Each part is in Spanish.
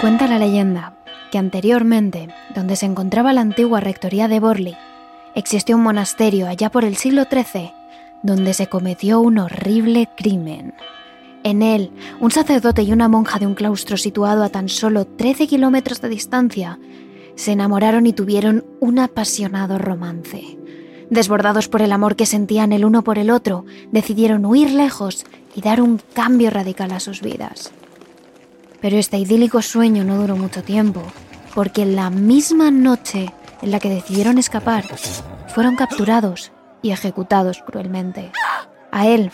Cuenta la leyenda que anteriormente, donde se encontraba la antigua rectoría de Borley, existió un monasterio allá por el siglo XIII, donde se cometió un horrible crimen. En él, un sacerdote y una monja de un claustro situado a tan solo 13 kilómetros de distancia se enamoraron y tuvieron un apasionado romance. Desbordados por el amor que sentían el uno por el otro, decidieron huir lejos y dar un cambio radical a sus vidas. Pero este idílico sueño no duró mucho tiempo, porque en la misma noche en la que decidieron escapar, fueron capturados y ejecutados cruelmente. A él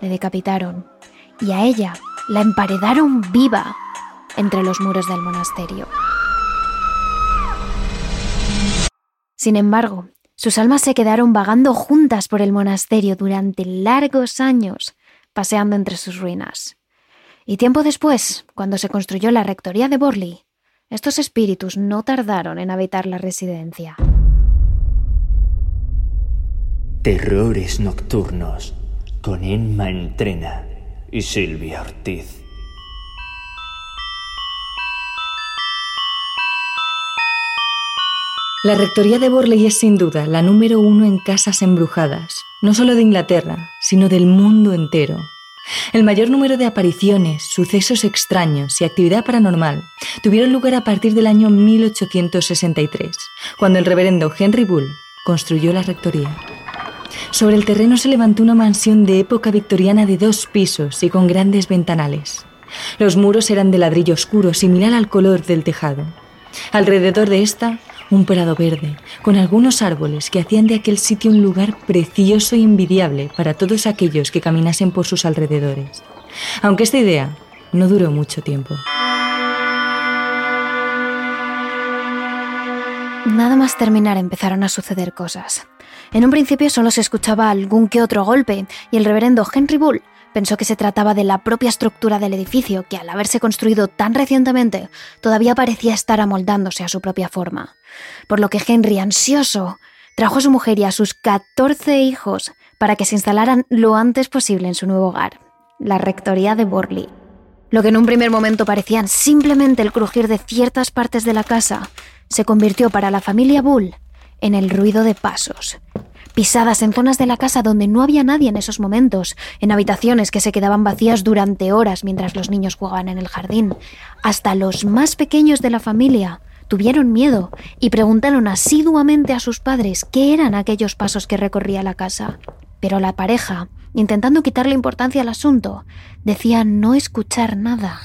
le decapitaron y a ella la emparedaron viva entre los muros del monasterio. Sin embargo, sus almas se quedaron vagando juntas por el monasterio durante largos años, paseando entre sus ruinas. Y tiempo después, cuando se construyó la rectoría de Borley, estos espíritus no tardaron en habitar la residencia. Terrores Nocturnos con Emma Entrena y Silvia Ortiz. La Rectoría de Borley es sin duda la número uno en casas embrujadas, no solo de Inglaterra, sino del mundo entero. El mayor número de apariciones, sucesos extraños y actividad paranormal tuvieron lugar a partir del año 1863, cuando el reverendo Henry Bull construyó la rectoría. Sobre el terreno se levantó una mansión de época victoriana de dos pisos y con grandes ventanales. Los muros eran de ladrillo oscuro, similar al color del tejado. Alrededor de esta un prado verde, con algunos árboles que hacían de aquel sitio un lugar precioso y envidiable para todos aquellos que caminasen por sus alrededores. Aunque esta idea no duró mucho tiempo. Nada más terminar empezaron a suceder cosas. En un principio solo se escuchaba algún que otro golpe y el reverendo Henry Bull Pensó que se trataba de la propia estructura del edificio, que al haberse construido tan recientemente, todavía parecía estar amoldándose a su propia forma. Por lo que Henry, ansioso, trajo a su mujer y a sus 14 hijos para que se instalaran lo antes posible en su nuevo hogar, la rectoría de Borley. Lo que en un primer momento parecían simplemente el crujir de ciertas partes de la casa, se convirtió para la familia Bull en el ruido de pasos, pisadas en zonas de la casa donde no había nadie en esos momentos, en habitaciones que se quedaban vacías durante horas mientras los niños jugaban en el jardín. Hasta los más pequeños de la familia tuvieron miedo y preguntaron asiduamente a sus padres qué eran aquellos pasos que recorría la casa. Pero la pareja, intentando quitarle importancia al asunto, decía no escuchar nada.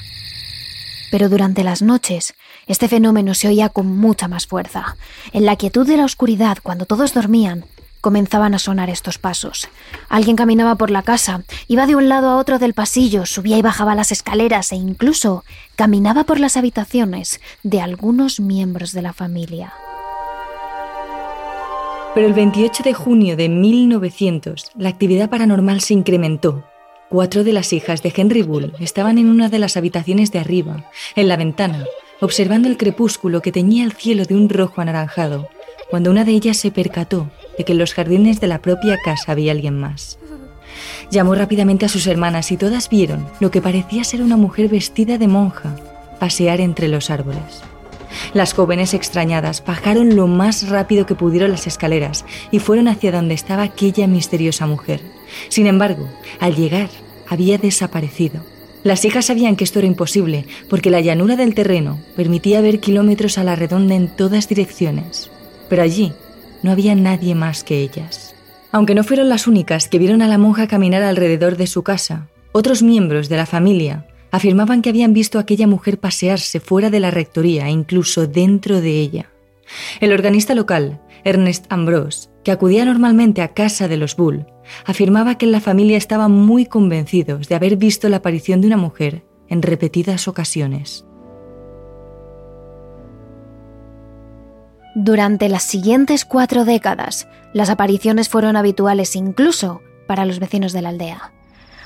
Pero durante las noches, este fenómeno se oía con mucha más fuerza. En la quietud de la oscuridad, cuando todos dormían, comenzaban a sonar estos pasos. Alguien caminaba por la casa, iba de un lado a otro del pasillo, subía y bajaba las escaleras e incluso caminaba por las habitaciones de algunos miembros de la familia. Pero el 28 de junio de 1900, la actividad paranormal se incrementó. Cuatro de las hijas de Henry Bull estaban en una de las habitaciones de arriba, en la ventana, observando el crepúsculo que teñía el cielo de un rojo anaranjado, cuando una de ellas se percató de que en los jardines de la propia casa había alguien más. Llamó rápidamente a sus hermanas y todas vieron lo que parecía ser una mujer vestida de monja pasear entre los árboles. Las jóvenes extrañadas bajaron lo más rápido que pudieron las escaleras y fueron hacia donde estaba aquella misteriosa mujer. Sin embargo, al llegar, había desaparecido. Las hijas sabían que esto era imposible porque la llanura del terreno permitía ver kilómetros a la redonda en todas direcciones. Pero allí no había nadie más que ellas. Aunque no fueron las únicas que vieron a la monja caminar alrededor de su casa, otros miembros de la familia afirmaban que habían visto a aquella mujer pasearse fuera de la rectoría e incluso dentro de ella. El organista local, Ernest Ambrose, que acudía normalmente a casa de los Bull, afirmaba que la familia estaban muy convencidos de haber visto la aparición de una mujer en repetidas ocasiones. Durante las siguientes cuatro décadas, las apariciones fueron habituales incluso para los vecinos de la aldea.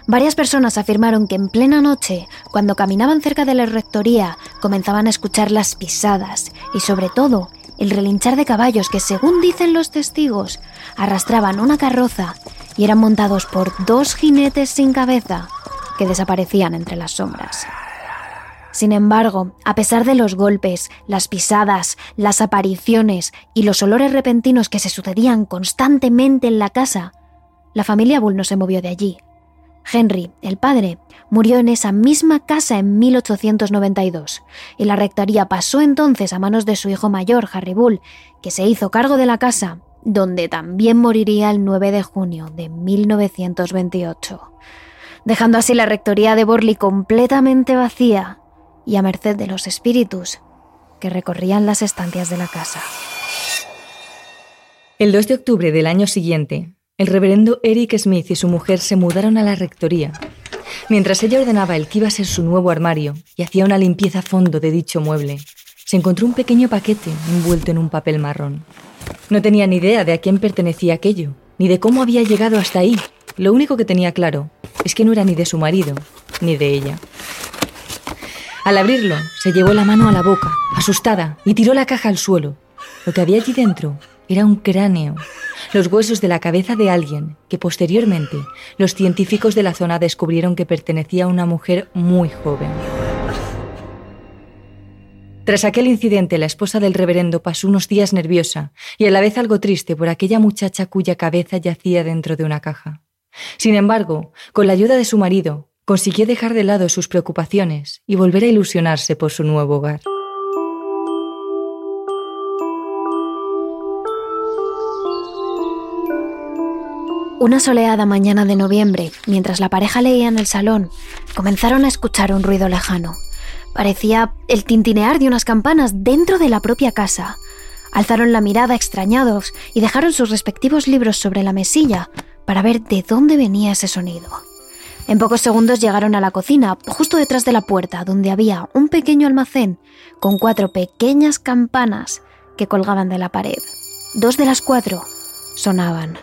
Varias personas afirmaron que en plena noche, cuando caminaban cerca de la rectoría, comenzaban a escuchar las pisadas y sobre todo el relinchar de caballos que, según dicen los testigos, arrastraban una carroza y eran montados por dos jinetes sin cabeza que desaparecían entre las sombras. Sin embargo, a pesar de los golpes, las pisadas, las apariciones y los olores repentinos que se sucedían constantemente en la casa, la familia Bull no se movió de allí. Henry, el padre, murió en esa misma casa en 1892 y la rectoría pasó entonces a manos de su hijo mayor, Harry Bull, que se hizo cargo de la casa, donde también moriría el 9 de junio de 1928, dejando así la rectoría de Borley completamente vacía y a merced de los espíritus que recorrían las estancias de la casa. El 2 de octubre del año siguiente, el reverendo Eric Smith y su mujer se mudaron a la rectoría. Mientras ella ordenaba el que iba a ser su nuevo armario y hacía una limpieza a fondo de dicho mueble, se encontró un pequeño paquete envuelto en un papel marrón. No tenía ni idea de a quién pertenecía aquello, ni de cómo había llegado hasta ahí. Lo único que tenía claro es que no era ni de su marido, ni de ella. Al abrirlo, se llevó la mano a la boca, asustada, y tiró la caja al suelo. Lo que había allí dentro era un cráneo, los huesos de la cabeza de alguien que posteriormente los científicos de la zona descubrieron que pertenecía a una mujer muy joven. Tras aquel incidente, la esposa del reverendo pasó unos días nerviosa y a la vez algo triste por aquella muchacha cuya cabeza yacía dentro de una caja. Sin embargo, con la ayuda de su marido, consiguió dejar de lado sus preocupaciones y volver a ilusionarse por su nuevo hogar. Una soleada mañana de noviembre, mientras la pareja leía en el salón, comenzaron a escuchar un ruido lejano. Parecía el tintinear de unas campanas dentro de la propia casa. Alzaron la mirada extrañados y dejaron sus respectivos libros sobre la mesilla para ver de dónde venía ese sonido. En pocos segundos llegaron a la cocina, justo detrás de la puerta, donde había un pequeño almacén con cuatro pequeñas campanas que colgaban de la pared. Dos de las cuatro sonaban.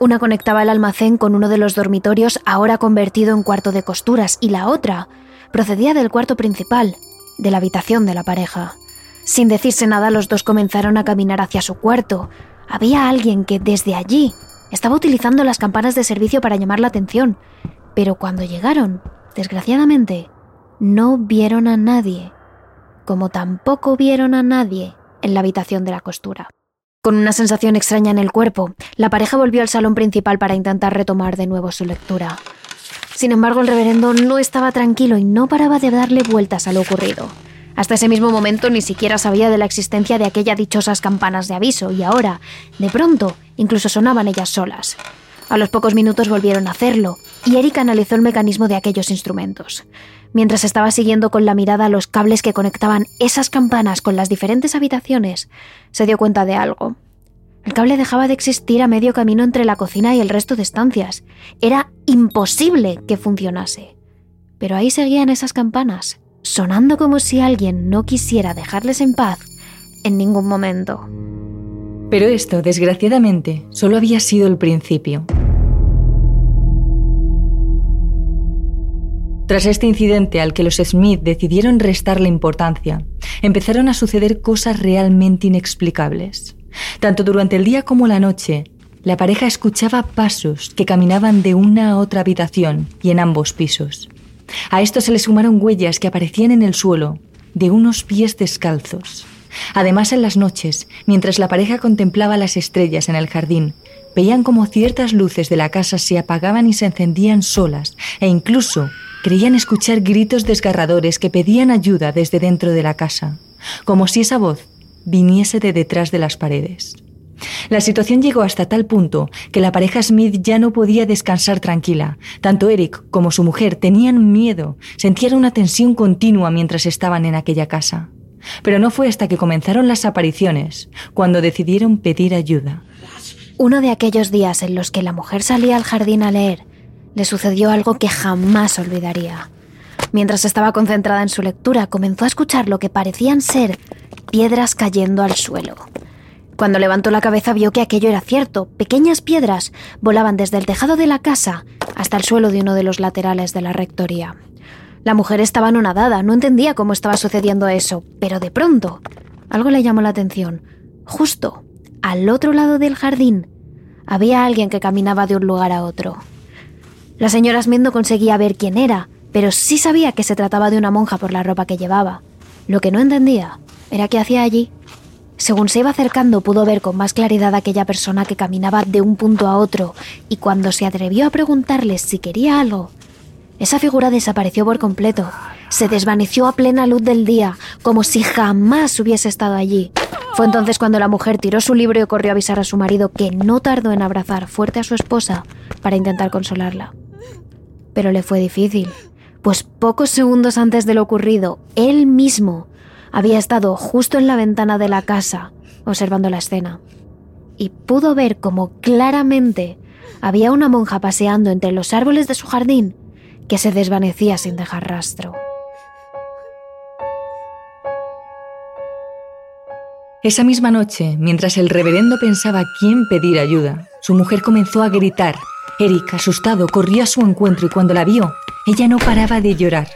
Una conectaba el almacén con uno de los dormitorios ahora convertido en cuarto de costuras y la otra procedía del cuarto principal, de la habitación de la pareja. Sin decirse nada, los dos comenzaron a caminar hacia su cuarto. Había alguien que desde allí estaba utilizando las campanas de servicio para llamar la atención, pero cuando llegaron, desgraciadamente, no vieron a nadie, como tampoco vieron a nadie en la habitación de la costura. Con una sensación extraña en el cuerpo, la pareja volvió al salón principal para intentar retomar de nuevo su lectura. Sin embargo, el reverendo no estaba tranquilo y no paraba de darle vueltas a lo ocurrido. Hasta ese mismo momento ni siquiera sabía de la existencia de aquellas dichosas campanas de aviso y ahora, de pronto, incluso sonaban ellas solas. A los pocos minutos volvieron a hacerlo, y Eric analizó el mecanismo de aquellos instrumentos. Mientras estaba siguiendo con la mirada los cables que conectaban esas campanas con las diferentes habitaciones, se dio cuenta de algo. El cable dejaba de existir a medio camino entre la cocina y el resto de estancias. Era imposible que funcionase. Pero ahí seguían esas campanas, sonando como si alguien no quisiera dejarles en paz en ningún momento. Pero esto, desgraciadamente, solo había sido el principio. Tras este incidente al que los Smith decidieron restarle importancia, empezaron a suceder cosas realmente inexplicables. Tanto durante el día como la noche, la pareja escuchaba pasos que caminaban de una a otra habitación y en ambos pisos. A esto se le sumaron huellas que aparecían en el suelo de unos pies descalzos. Además, en las noches, mientras la pareja contemplaba las estrellas en el jardín, veían como ciertas luces de la casa se apagaban y se encendían solas, e incluso creían escuchar gritos desgarradores que pedían ayuda desde dentro de la casa, como si esa voz viniese de detrás de las paredes. La situación llegó hasta tal punto que la pareja Smith ya no podía descansar tranquila. Tanto Eric como su mujer tenían miedo, sentían una tensión continua mientras estaban en aquella casa. Pero no fue hasta que comenzaron las apariciones cuando decidieron pedir ayuda. Uno de aquellos días en los que la mujer salía al jardín a leer, le sucedió algo que jamás olvidaría. Mientras estaba concentrada en su lectura, comenzó a escuchar lo que parecían ser piedras cayendo al suelo. Cuando levantó la cabeza vio que aquello era cierto. Pequeñas piedras volaban desde el tejado de la casa hasta el suelo de uno de los laterales de la rectoría. La mujer estaba anonadada, no entendía cómo estaba sucediendo eso, pero de pronto algo le llamó la atención. Justo al otro lado del jardín había alguien que caminaba de un lugar a otro. La señora Smith no conseguía ver quién era, pero sí sabía que se trataba de una monja por la ropa que llevaba. Lo que no entendía era qué hacía allí. Según se iba acercando pudo ver con más claridad a aquella persona que caminaba de un punto a otro y cuando se atrevió a preguntarle si quería algo, esa figura desapareció por completo. Se desvaneció a plena luz del día, como si jamás hubiese estado allí. Fue entonces cuando la mujer tiró su libro y corrió a avisar a su marido que no tardó en abrazar fuerte a su esposa para intentar consolarla. Pero le fue difícil, pues pocos segundos antes de lo ocurrido, él mismo había estado justo en la ventana de la casa, observando la escena, y pudo ver como claramente había una monja paseando entre los árboles de su jardín que se desvanecía sin dejar rastro. Esa misma noche, mientras el reverendo pensaba quién pedir ayuda, su mujer comenzó a gritar. Eric, asustado, corrió a su encuentro y cuando la vio, ella no paraba de llorar.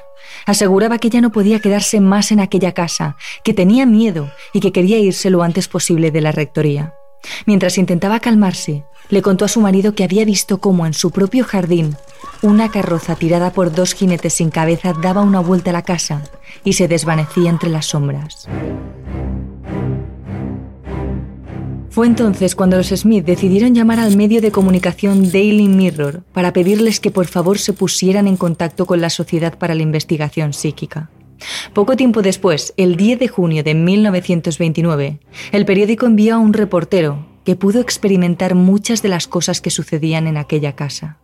Aseguraba que ya no podía quedarse más en aquella casa, que tenía miedo y que quería irse lo antes posible de la rectoría. Mientras intentaba calmarse, le contó a su marido que había visto cómo en su propio jardín una carroza tirada por dos jinetes sin cabeza daba una vuelta a la casa y se desvanecía entre las sombras. Fue entonces cuando los Smith decidieron llamar al medio de comunicación Daily Mirror para pedirles que por favor se pusieran en contacto con la Sociedad para la Investigación Psíquica. Poco tiempo después, el 10 de junio de 1929, el periódico envió a un reportero que pudo experimentar muchas de las cosas que sucedían en aquella casa.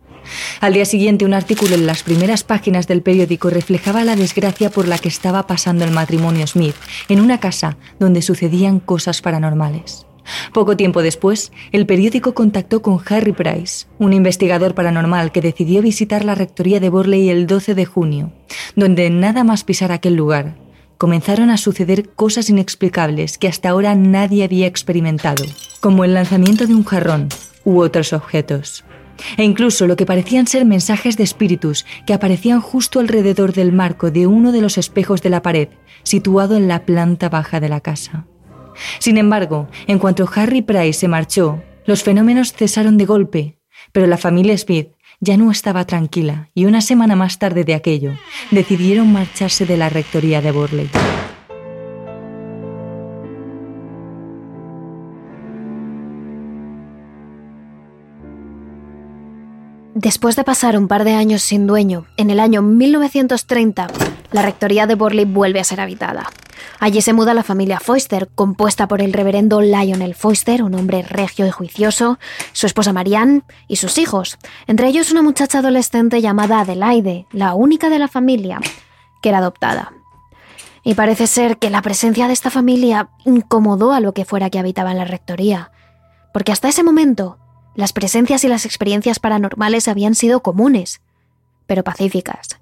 Al día siguiente, un artículo en las primeras páginas del periódico reflejaba la desgracia por la que estaba pasando el matrimonio Smith en una casa donde sucedían cosas paranormales. Poco tiempo después, el periódico contactó con Harry Price, un investigador paranormal que decidió visitar la rectoría de Borley el 12 de junio, donde nada más pisar aquel lugar, comenzaron a suceder cosas inexplicables que hasta ahora nadie había experimentado, como el lanzamiento de un jarrón u otros objetos. E incluso lo que parecían ser mensajes de espíritus que aparecían justo alrededor del marco de uno de los espejos de la pared, situado en la planta baja de la casa. Sin embargo, en cuanto Harry Price se marchó, los fenómenos cesaron de golpe, pero la familia Smith ya no estaba tranquila y una semana más tarde de aquello decidieron marcharse de la rectoría de Borley. Después de pasar un par de años sin dueño, en el año 1930, la rectoría de Borley vuelve a ser habitada. Allí se muda la familia Foister, compuesta por el reverendo Lionel Foister, un hombre regio y juicioso, su esposa Marianne y sus hijos, entre ellos una muchacha adolescente llamada Adelaide, la única de la familia que era adoptada. Y parece ser que la presencia de esta familia incomodó a lo que fuera que habitaba en la rectoría, porque hasta ese momento las presencias y las experiencias paranormales habían sido comunes, pero pacíficas.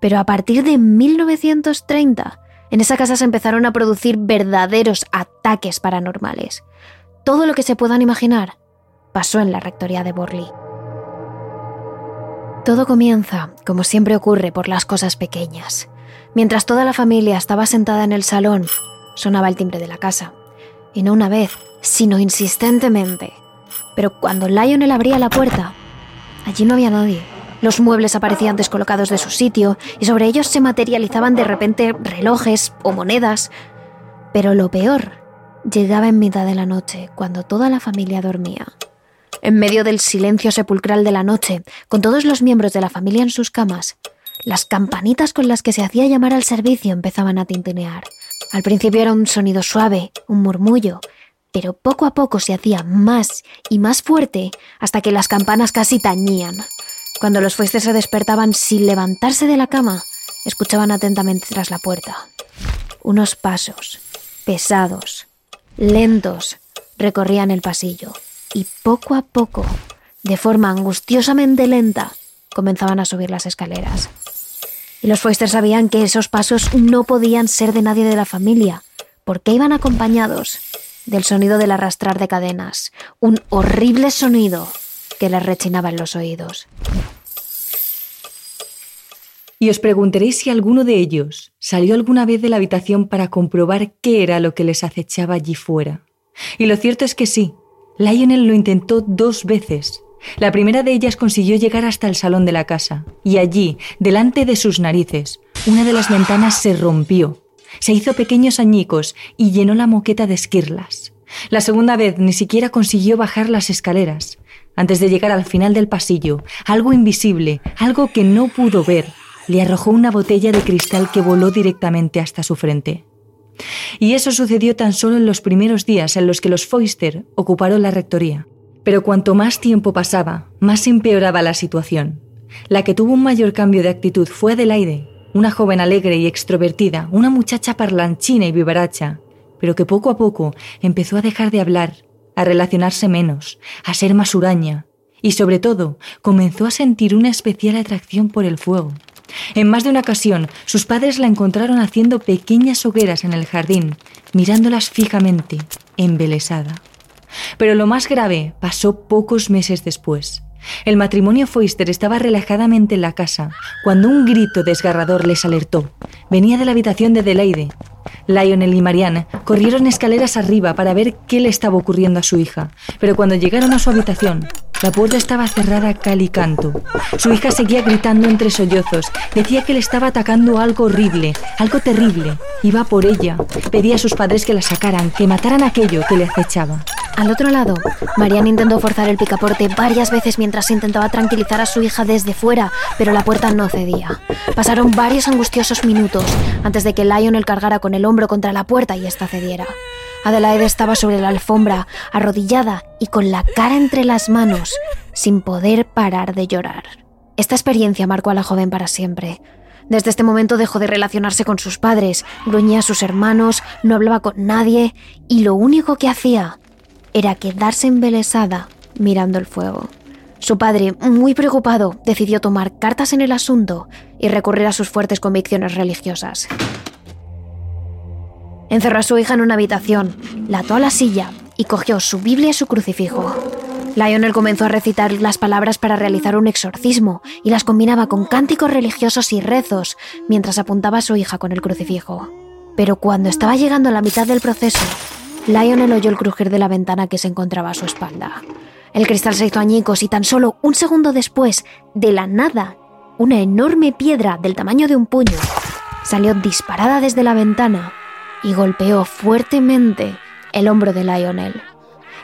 Pero a partir de 1930, en esa casa se empezaron a producir verdaderos ataques paranormales. Todo lo que se puedan imaginar pasó en la rectoría de Borley. Todo comienza, como siempre ocurre, por las cosas pequeñas. Mientras toda la familia estaba sentada en el salón, sonaba el timbre de la casa. Y no una vez, sino insistentemente. Pero cuando Lionel abría la puerta, allí no había nadie. Los muebles aparecían descolocados de su sitio y sobre ellos se materializaban de repente relojes o monedas. Pero lo peor llegaba en mitad de la noche, cuando toda la familia dormía. En medio del silencio sepulcral de la noche, con todos los miembros de la familia en sus camas, las campanitas con las que se hacía llamar al servicio empezaban a tintinear. Al principio era un sonido suave, un murmullo, pero poco a poco se hacía más y más fuerte hasta que las campanas casi tañían. Cuando los fuestes se despertaban sin levantarse de la cama, escuchaban atentamente tras la puerta. Unos pasos, pesados, lentos, recorrían el pasillo y poco a poco, de forma angustiosamente lenta, comenzaban a subir las escaleras. Y los Foster sabían que esos pasos no podían ser de nadie de la familia, porque iban acompañados del sonido del arrastrar de cadenas, un horrible sonido que les rechinaba en los oídos. Y os preguntaréis si alguno de ellos salió alguna vez de la habitación para comprobar qué era lo que les acechaba allí fuera. Y lo cierto es que sí, Lionel lo intentó dos veces, La primera de ellas consiguió llegar hasta el salón de la casa, y allí, delante de sus narices, una de las ventanas se rompió, se hizo pequeños añicos y llenó la moqueta de esquirlas. La segunda vez ni siquiera consiguió bajar las escaleras. Antes de llegar al final del pasillo, algo invisible, algo que no pudo ver, le arrojó una botella de cristal que voló directamente hasta su frente. Y eso sucedió tan solo en los primeros días en los que los Foister ocuparon la rectoría. Pero cuanto más tiempo pasaba, más empeoraba la situación. La que tuvo un mayor cambio de actitud fue Adelaide, una joven alegre y extrovertida, una muchacha parlanchina y vivaracha, pero que poco a poco empezó a dejar de hablar, a relacionarse menos, a ser más huraña, y sobre todo comenzó a sentir una especial atracción por el fuego. En más de una ocasión, sus padres la encontraron haciendo pequeñas hogueras en el jardín, mirándolas fijamente, embelesada. Pero lo más grave pasó pocos meses después. El matrimonio Foister estaba relajadamente en la casa cuando un grito desgarrador les alertó. Venía de la habitación de Adelaide. Lionel y Marianne corrieron escaleras arriba para ver qué le estaba ocurriendo a su hija, pero cuando llegaron a su habitación, la puerta estaba cerrada cal y canto. Su hija seguía gritando entre sollozos. Decía que le estaba atacando algo horrible, algo terrible. Iba por ella. Pedía a sus padres que la sacaran, que mataran aquello que le acechaba. Al otro lado, Marianne intentó forzar el picaporte varias veces mientras intentaba tranquilizar a su hija desde fuera, pero la puerta no cedía. Pasaron varios angustiosos minutos antes de que Lionel cargara con el hombro contra la puerta y ésta cediera. Adelaide estaba sobre la alfombra, arrodillada y con la cara entre las manos, sin poder parar de llorar. Esta experiencia marcó a la joven para siempre. Desde este momento dejó de relacionarse con sus padres, gruñía a sus hermanos, no hablaba con nadie y lo único que hacía era quedarse embelesada mirando el fuego. Su padre, muy preocupado, decidió tomar cartas en el asunto y recurrir a sus fuertes convicciones religiosas. Encerró a su hija en una habitación, la ató a la silla y cogió su Biblia y su crucifijo. Lionel comenzó a recitar las palabras para realizar un exorcismo y las combinaba con cánticos religiosos y rezos mientras apuntaba a su hija con el crucifijo. Pero cuando estaba llegando a la mitad del proceso, Lionel oyó el crujir de la ventana que se encontraba a su espalda. El cristal se hizo añicos y tan solo un segundo después, de la nada, una enorme piedra del tamaño de un puño salió disparada desde la ventana y golpeó fuertemente el hombro de Lionel.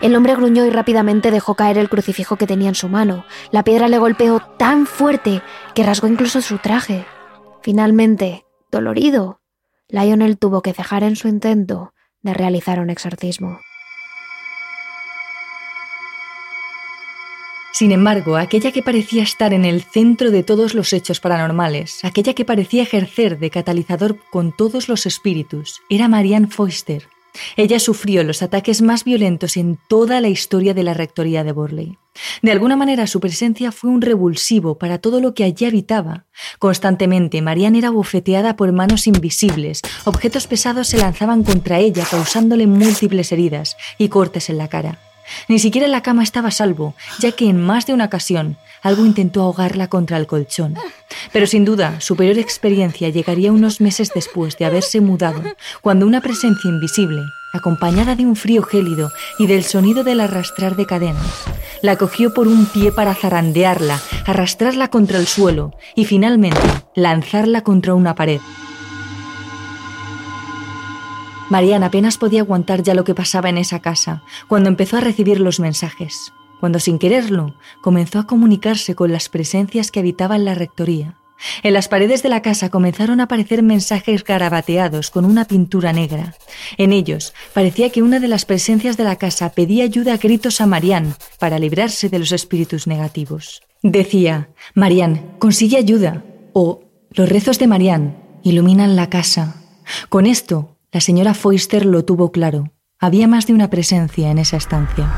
El hombre gruñó y rápidamente dejó caer el crucifijo que tenía en su mano. La piedra le golpeó tan fuerte que rasgó incluso su traje. Finalmente, dolorido, Lionel tuvo que cejar en su intento de realizar un exorcismo. Sin embargo, aquella que parecía estar en el centro de todos los hechos paranormales, aquella que parecía ejercer de catalizador con todos los espíritus, era Marianne Foister. Ella sufrió los ataques más violentos en toda la historia de la rectoría de Borley. De alguna manera su presencia fue un revulsivo para todo lo que allí habitaba. Constantemente Marianne era bofeteada por manos invisibles, objetos pesados se lanzaban contra ella causándole múltiples heridas y cortes en la cara. Ni siquiera la cama estaba salvo, ya que en más de una ocasión algo intentó ahogarla contra el colchón. Pero sin duda, su peor experiencia llegaría unos meses después de haberse mudado, cuando una presencia invisible, acompañada de un frío gélido y del sonido del arrastrar de cadenas, la cogió por un pie para zarandearla, arrastrarla contra el suelo y finalmente lanzarla contra una pared. Mariana apenas podía aguantar ya lo que pasaba en esa casa, cuando empezó a recibir los mensajes, cuando sin quererlo comenzó a comunicarse con las presencias que habitaban la rectoría. En las paredes de la casa comenzaron a aparecer mensajes garabateados con una pintura negra. En ellos parecía que una de las presencias de la casa pedía ayuda a gritos a Marianne para librarse de los espíritus negativos. Decía, Marianne, consigue ayuda. O, los rezos de Marianne iluminan la casa. Con esto, la señora Foister lo tuvo claro. Había más de una presencia en esa estancia.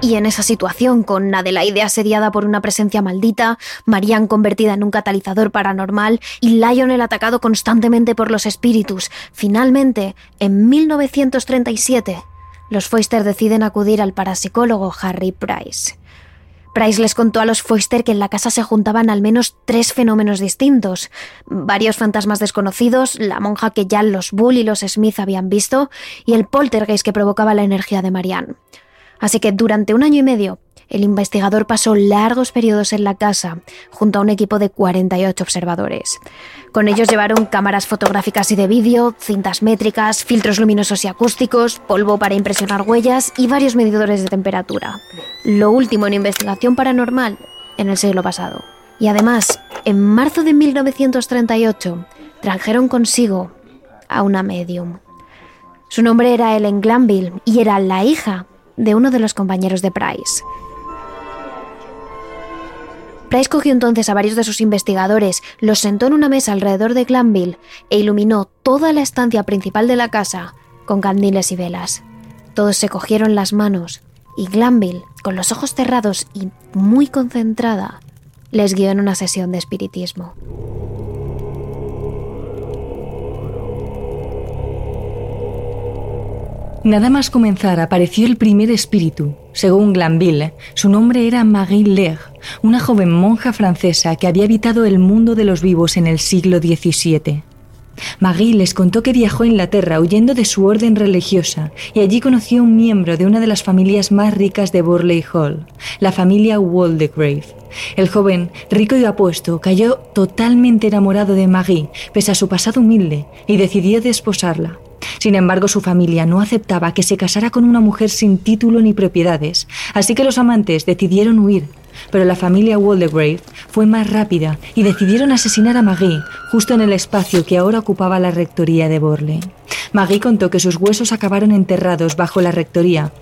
Y en esa situación, con Adelaide asediada por una presencia maldita, Marianne convertida en un catalizador paranormal y Lionel atacado constantemente por los espíritus, finalmente, en 1937, los Foister deciden acudir al parapsicólogo Harry Price. Price les contó a los Foister que en la casa se juntaban al menos tres fenómenos distintos. Varios fantasmas desconocidos, la monja que ya los Bull y los Smith habían visto, y el poltergeist que provocaba la energía de Marianne. Así que durante un año y medio, el investigador pasó largos periodos en la casa junto a un equipo de 48 observadores. Con ellos llevaron cámaras fotográficas y de vídeo, cintas métricas, filtros luminosos y acústicos, polvo para impresionar huellas y varios medidores de temperatura. Lo último en investigación paranormal en el siglo pasado. Y además, en marzo de 1938, trajeron consigo a una medium. Su nombre era Ellen Glanville y era la hija de uno de los compañeros de Price. Price cogió entonces a varios de sus investigadores, los sentó en una mesa alrededor de Glanville e iluminó toda la estancia principal de la casa con candiles y velas. Todos se cogieron las manos y Glanville, con los ojos cerrados y muy concentrada, les guió en una sesión de espiritismo. Nada más comenzar apareció el primer espíritu. Según Glanville, su nombre era Marie Lair, una joven monja francesa que había habitado el mundo de los vivos en el siglo XVII. Marie les contó que viajó a Inglaterra huyendo de su orden religiosa y allí conoció a un miembro de una de las familias más ricas de Burley Hall, la familia Waldegrave. El joven, rico y apuesto, cayó totalmente enamorado de Marie, pese a su pasado humilde, y decidió desposarla. Sin embargo, su familia no aceptaba que se casara con una mujer sin título ni propiedades, así que los amantes decidieron huir. Pero la familia Waldegrave fue más rápida y decidieron asesinar a Maggie justo en el espacio que ahora ocupaba la rectoría de Borley. Maggie contó que sus huesos acabaron enterrados bajo la rectoría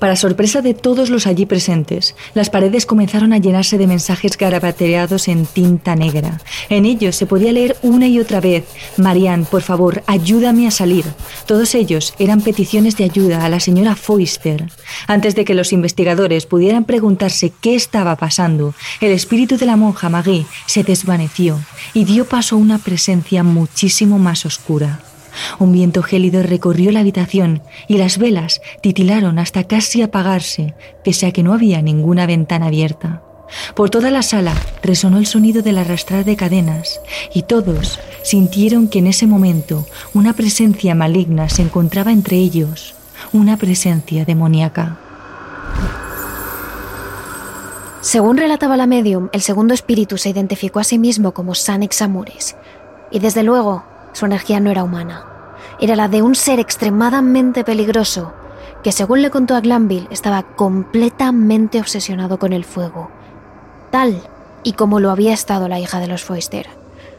para sorpresa de todos los allí presentes, las paredes comenzaron a llenarse de mensajes garabateados en tinta negra. En ellos se podía leer una y otra vez, Marianne, por favor, ayúdame a salir. Todos ellos eran peticiones de ayuda a la señora Foister. Antes de que los investigadores pudieran preguntarse qué estaba pasando, el espíritu de la monja Maggie se desvaneció y dio paso a una presencia muchísimo más oscura. Un viento gélido recorrió la habitación y las velas titilaron hasta casi apagarse, pese a que no había ninguna ventana abierta. Por toda la sala resonó el sonido del arrastrar de cadenas y todos sintieron que en ese momento una presencia maligna se encontraba entre ellos, una presencia demoníaca. Según relataba la medium, el segundo espíritu se identificó a sí mismo como Sanex Amures, y desde luego su energía no era humana. Era la de un ser extremadamente peligroso que, según le contó a Glanville, estaba completamente obsesionado con el fuego. Tal y como lo había estado la hija de los Foister.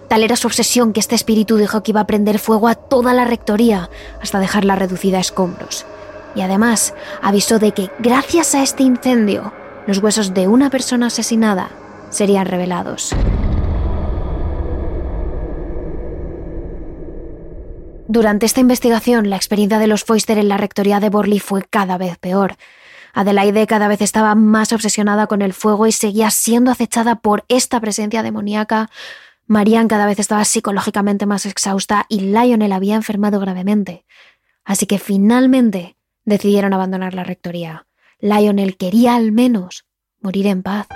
Tal era su obsesión que este espíritu dijo que iba a prender fuego a toda la rectoría hasta dejarla reducida a escombros. Y además avisó de que, gracias a este incendio, los huesos de una persona asesinada serían revelados. Durante esta investigación, la experiencia de los Foister en la rectoría de Borley fue cada vez peor. Adelaide cada vez estaba más obsesionada con el fuego y seguía siendo acechada por esta presencia demoníaca. Marianne cada vez estaba psicológicamente más exhausta y Lionel había enfermado gravemente. Así que finalmente decidieron abandonar la rectoría. Lionel quería al menos morir en paz.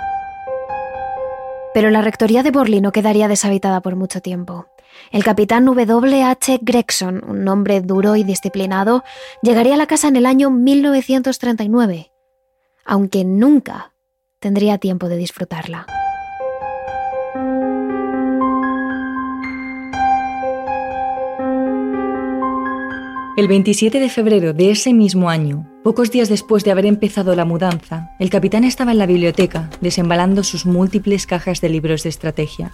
Pero la rectoría de Borley no quedaría deshabitada por mucho tiempo. El capitán W. H. Gregson, un hombre duro y disciplinado, llegaría a la casa en el año 1939, aunque nunca tendría tiempo de disfrutarla. El 27 de febrero de ese mismo año, pocos días después de haber empezado la mudanza, el capitán estaba en la biblioteca desembalando sus múltiples cajas de libros de estrategia.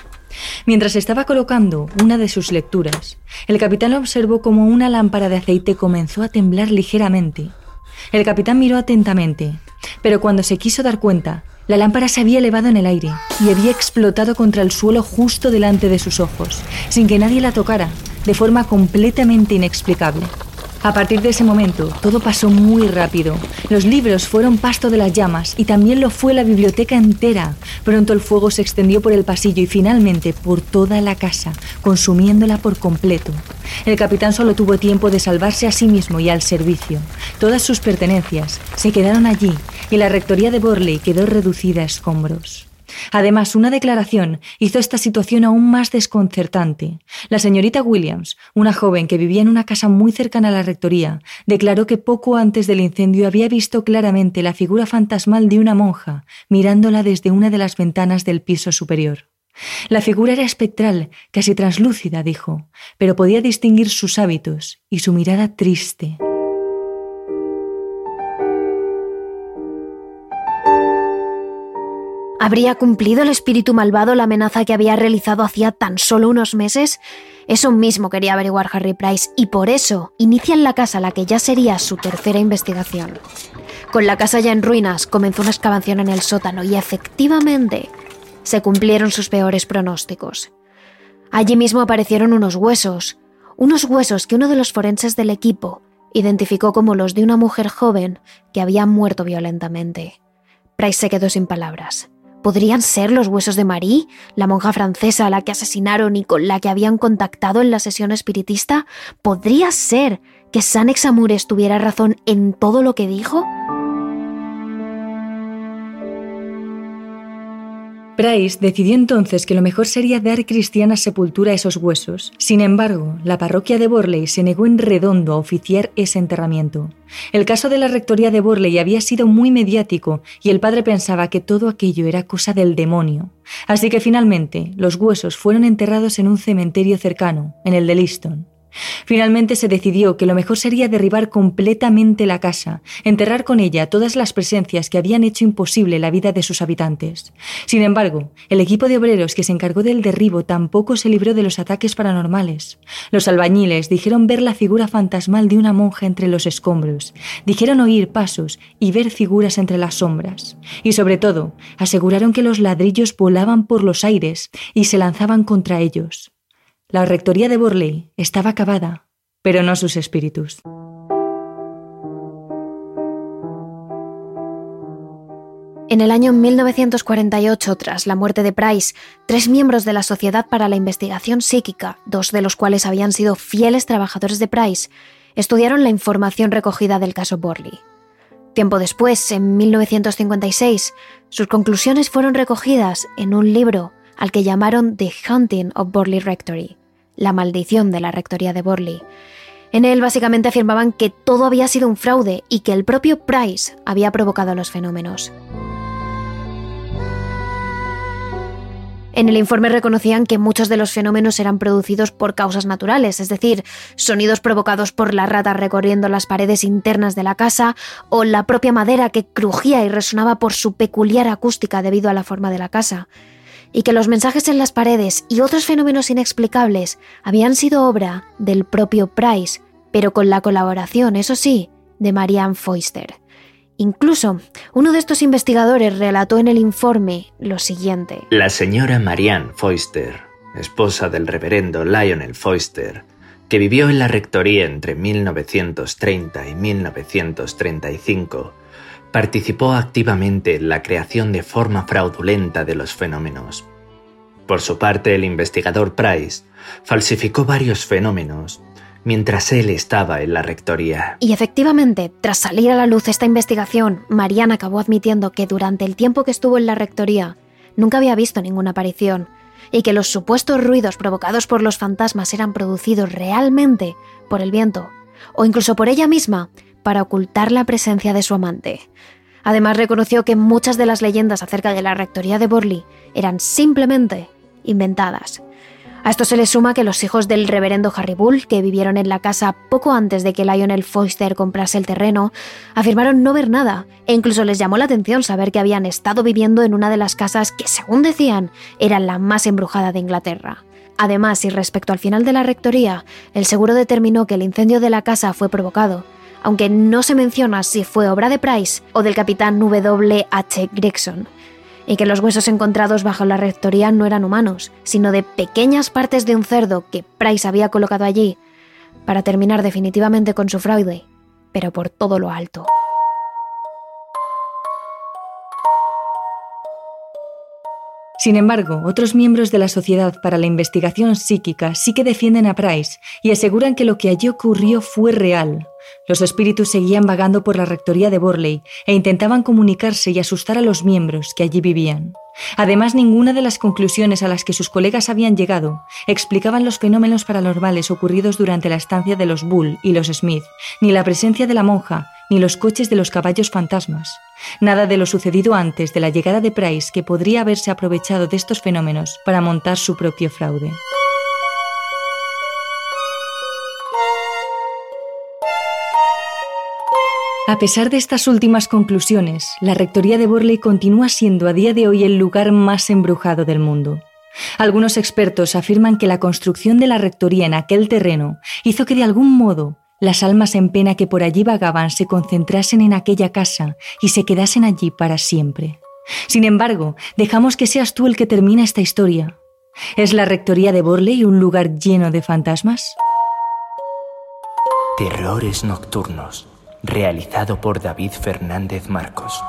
Mientras estaba colocando una de sus lecturas, el capitán observó como una lámpara de aceite comenzó a temblar ligeramente. El capitán miró atentamente, pero cuando se quiso dar cuenta, la lámpara se había elevado en el aire y había explotado contra el suelo justo delante de sus ojos, sin que nadie la tocara, de forma completamente inexplicable. A partir de ese momento, todo pasó muy rápido. Los libros fueron pasto de las llamas y también lo fue la biblioteca entera. Pronto el fuego se extendió por el pasillo y finalmente por toda la casa, consumiéndola por completo. El capitán solo tuvo tiempo de salvarse a sí mismo y al servicio. Todas sus pertenencias se quedaron allí y la rectoría de Borley quedó reducida a escombros. Además, una declaración hizo esta situación aún más desconcertante. La señorita Williams, una joven que vivía en una casa muy cercana a la rectoría, declaró que poco antes del incendio había visto claramente la figura fantasmal de una monja mirándola desde una de las ventanas del piso superior. La figura era espectral, casi translúcida, dijo, pero podía distinguir sus hábitos y su mirada triste. ¿Habría cumplido el espíritu malvado la amenaza que había realizado hacía tan solo unos meses? Eso mismo quería averiguar Harry Price y por eso inicia en la casa la que ya sería su tercera investigación. Con la casa ya en ruinas, comenzó una excavación en el sótano y efectivamente se cumplieron sus peores pronósticos. Allí mismo aparecieron unos huesos, unos huesos que uno de los forenses del equipo identificó como los de una mujer joven que había muerto violentamente. Price se quedó sin palabras. ¿Podrían ser los huesos de Marie, la monja francesa a la que asesinaron y con la que habían contactado en la sesión espiritista? ¿Podría ser que Sanex Amures tuviera razón en todo lo que dijo? Price decidió entonces que lo mejor sería dar cristiana sepultura a esos huesos. Sin embargo, la parroquia de Borley se negó en redondo a oficiar ese enterramiento. El caso de la rectoría de Borley había sido muy mediático y el padre pensaba que todo aquello era cosa del demonio. Así que finalmente los huesos fueron enterrados en un cementerio cercano, en el de Liston. Finalmente se decidió que lo mejor sería derribar completamente la casa, enterrar con ella todas las presencias que habían hecho imposible la vida de sus habitantes. Sin embargo, el equipo de obreros que se encargó del derribo tampoco se libró de los ataques paranormales. Los albañiles dijeron ver la figura fantasmal de una monja entre los escombros, dijeron oír pasos y ver figuras entre las sombras. Y sobre todo, aseguraron que los ladrillos volaban por los aires y se lanzaban contra ellos. La rectoría de Borley estaba acabada, pero no sus espíritus. En el año 1948, tras la muerte de Price, tres miembros de la Sociedad para la Investigación Psíquica, dos de los cuales habían sido fieles trabajadores de Price, estudiaron la información recogida del caso Borley. Tiempo después, en 1956, sus conclusiones fueron recogidas en un libro al que llamaron The Hunting of Borley Rectory, la maldición de la rectoría de Borley. En él básicamente afirmaban que todo había sido un fraude y que el propio Price había provocado los fenómenos. En el informe reconocían que muchos de los fenómenos eran producidos por causas naturales, es decir, sonidos provocados por la rata recorriendo las paredes internas de la casa o la propia madera que crujía y resonaba por su peculiar acústica debido a la forma de la casa y que los mensajes en las paredes y otros fenómenos inexplicables habían sido obra del propio Price, pero con la colaboración, eso sí, de Marianne Foister. Incluso, uno de estos investigadores relató en el informe lo siguiente. La señora Marianne Foister, esposa del reverendo Lionel Foister, que vivió en la rectoría entre 1930 y 1935, participó activamente en la creación de forma fraudulenta de los fenómenos. Por su parte, el investigador Price falsificó varios fenómenos mientras él estaba en la rectoría. Y efectivamente, tras salir a la luz esta investigación, Mariana acabó admitiendo que durante el tiempo que estuvo en la rectoría nunca había visto ninguna aparición y que los supuestos ruidos provocados por los fantasmas eran producidos realmente por el viento o incluso por ella misma para ocultar la presencia de su amante. Además reconoció que muchas de las leyendas acerca de la rectoría de Borley eran simplemente inventadas. A esto se le suma que los hijos del reverendo Harry Bull, que vivieron en la casa poco antes de que Lionel Foster comprase el terreno, afirmaron no ver nada, e incluso les llamó la atención saber que habían estado viviendo en una de las casas que, según decían, era la más embrujada de Inglaterra. Además, y respecto al final de la rectoría, el seguro determinó que el incendio de la casa fue provocado, aunque no se menciona si fue obra de Price o del capitán W. H. Gregson, y que los huesos encontrados bajo la rectoría no eran humanos, sino de pequeñas partes de un cerdo que Price había colocado allí para terminar definitivamente con su fraude, pero por todo lo alto. Sin embargo, otros miembros de la Sociedad para la Investigación Psíquica sí que defienden a Price y aseguran que lo que allí ocurrió fue real. Los espíritus seguían vagando por la rectoría de Borley e intentaban comunicarse y asustar a los miembros que allí vivían. Además, ninguna de las conclusiones a las que sus colegas habían llegado explicaban los fenómenos paranormales ocurridos durante la estancia de los Bull y los Smith, ni la presencia de la monja, ni los coches de los caballos fantasmas. Nada de lo sucedido antes de la llegada de Price que podría haberse aprovechado de estos fenómenos para montar su propio fraude. A pesar de estas últimas conclusiones, la Rectoría de Borley continúa siendo a día de hoy el lugar más embrujado del mundo. Algunos expertos afirman que la construcción de la Rectoría en aquel terreno hizo que de algún modo las almas en pena que por allí vagaban se concentrasen en aquella casa y se quedasen allí para siempre. Sin embargo, dejamos que seas tú el que termina esta historia. ¿Es la Rectoría de Borley un lugar lleno de fantasmas? Terrores Nocturnos, realizado por David Fernández Marcos.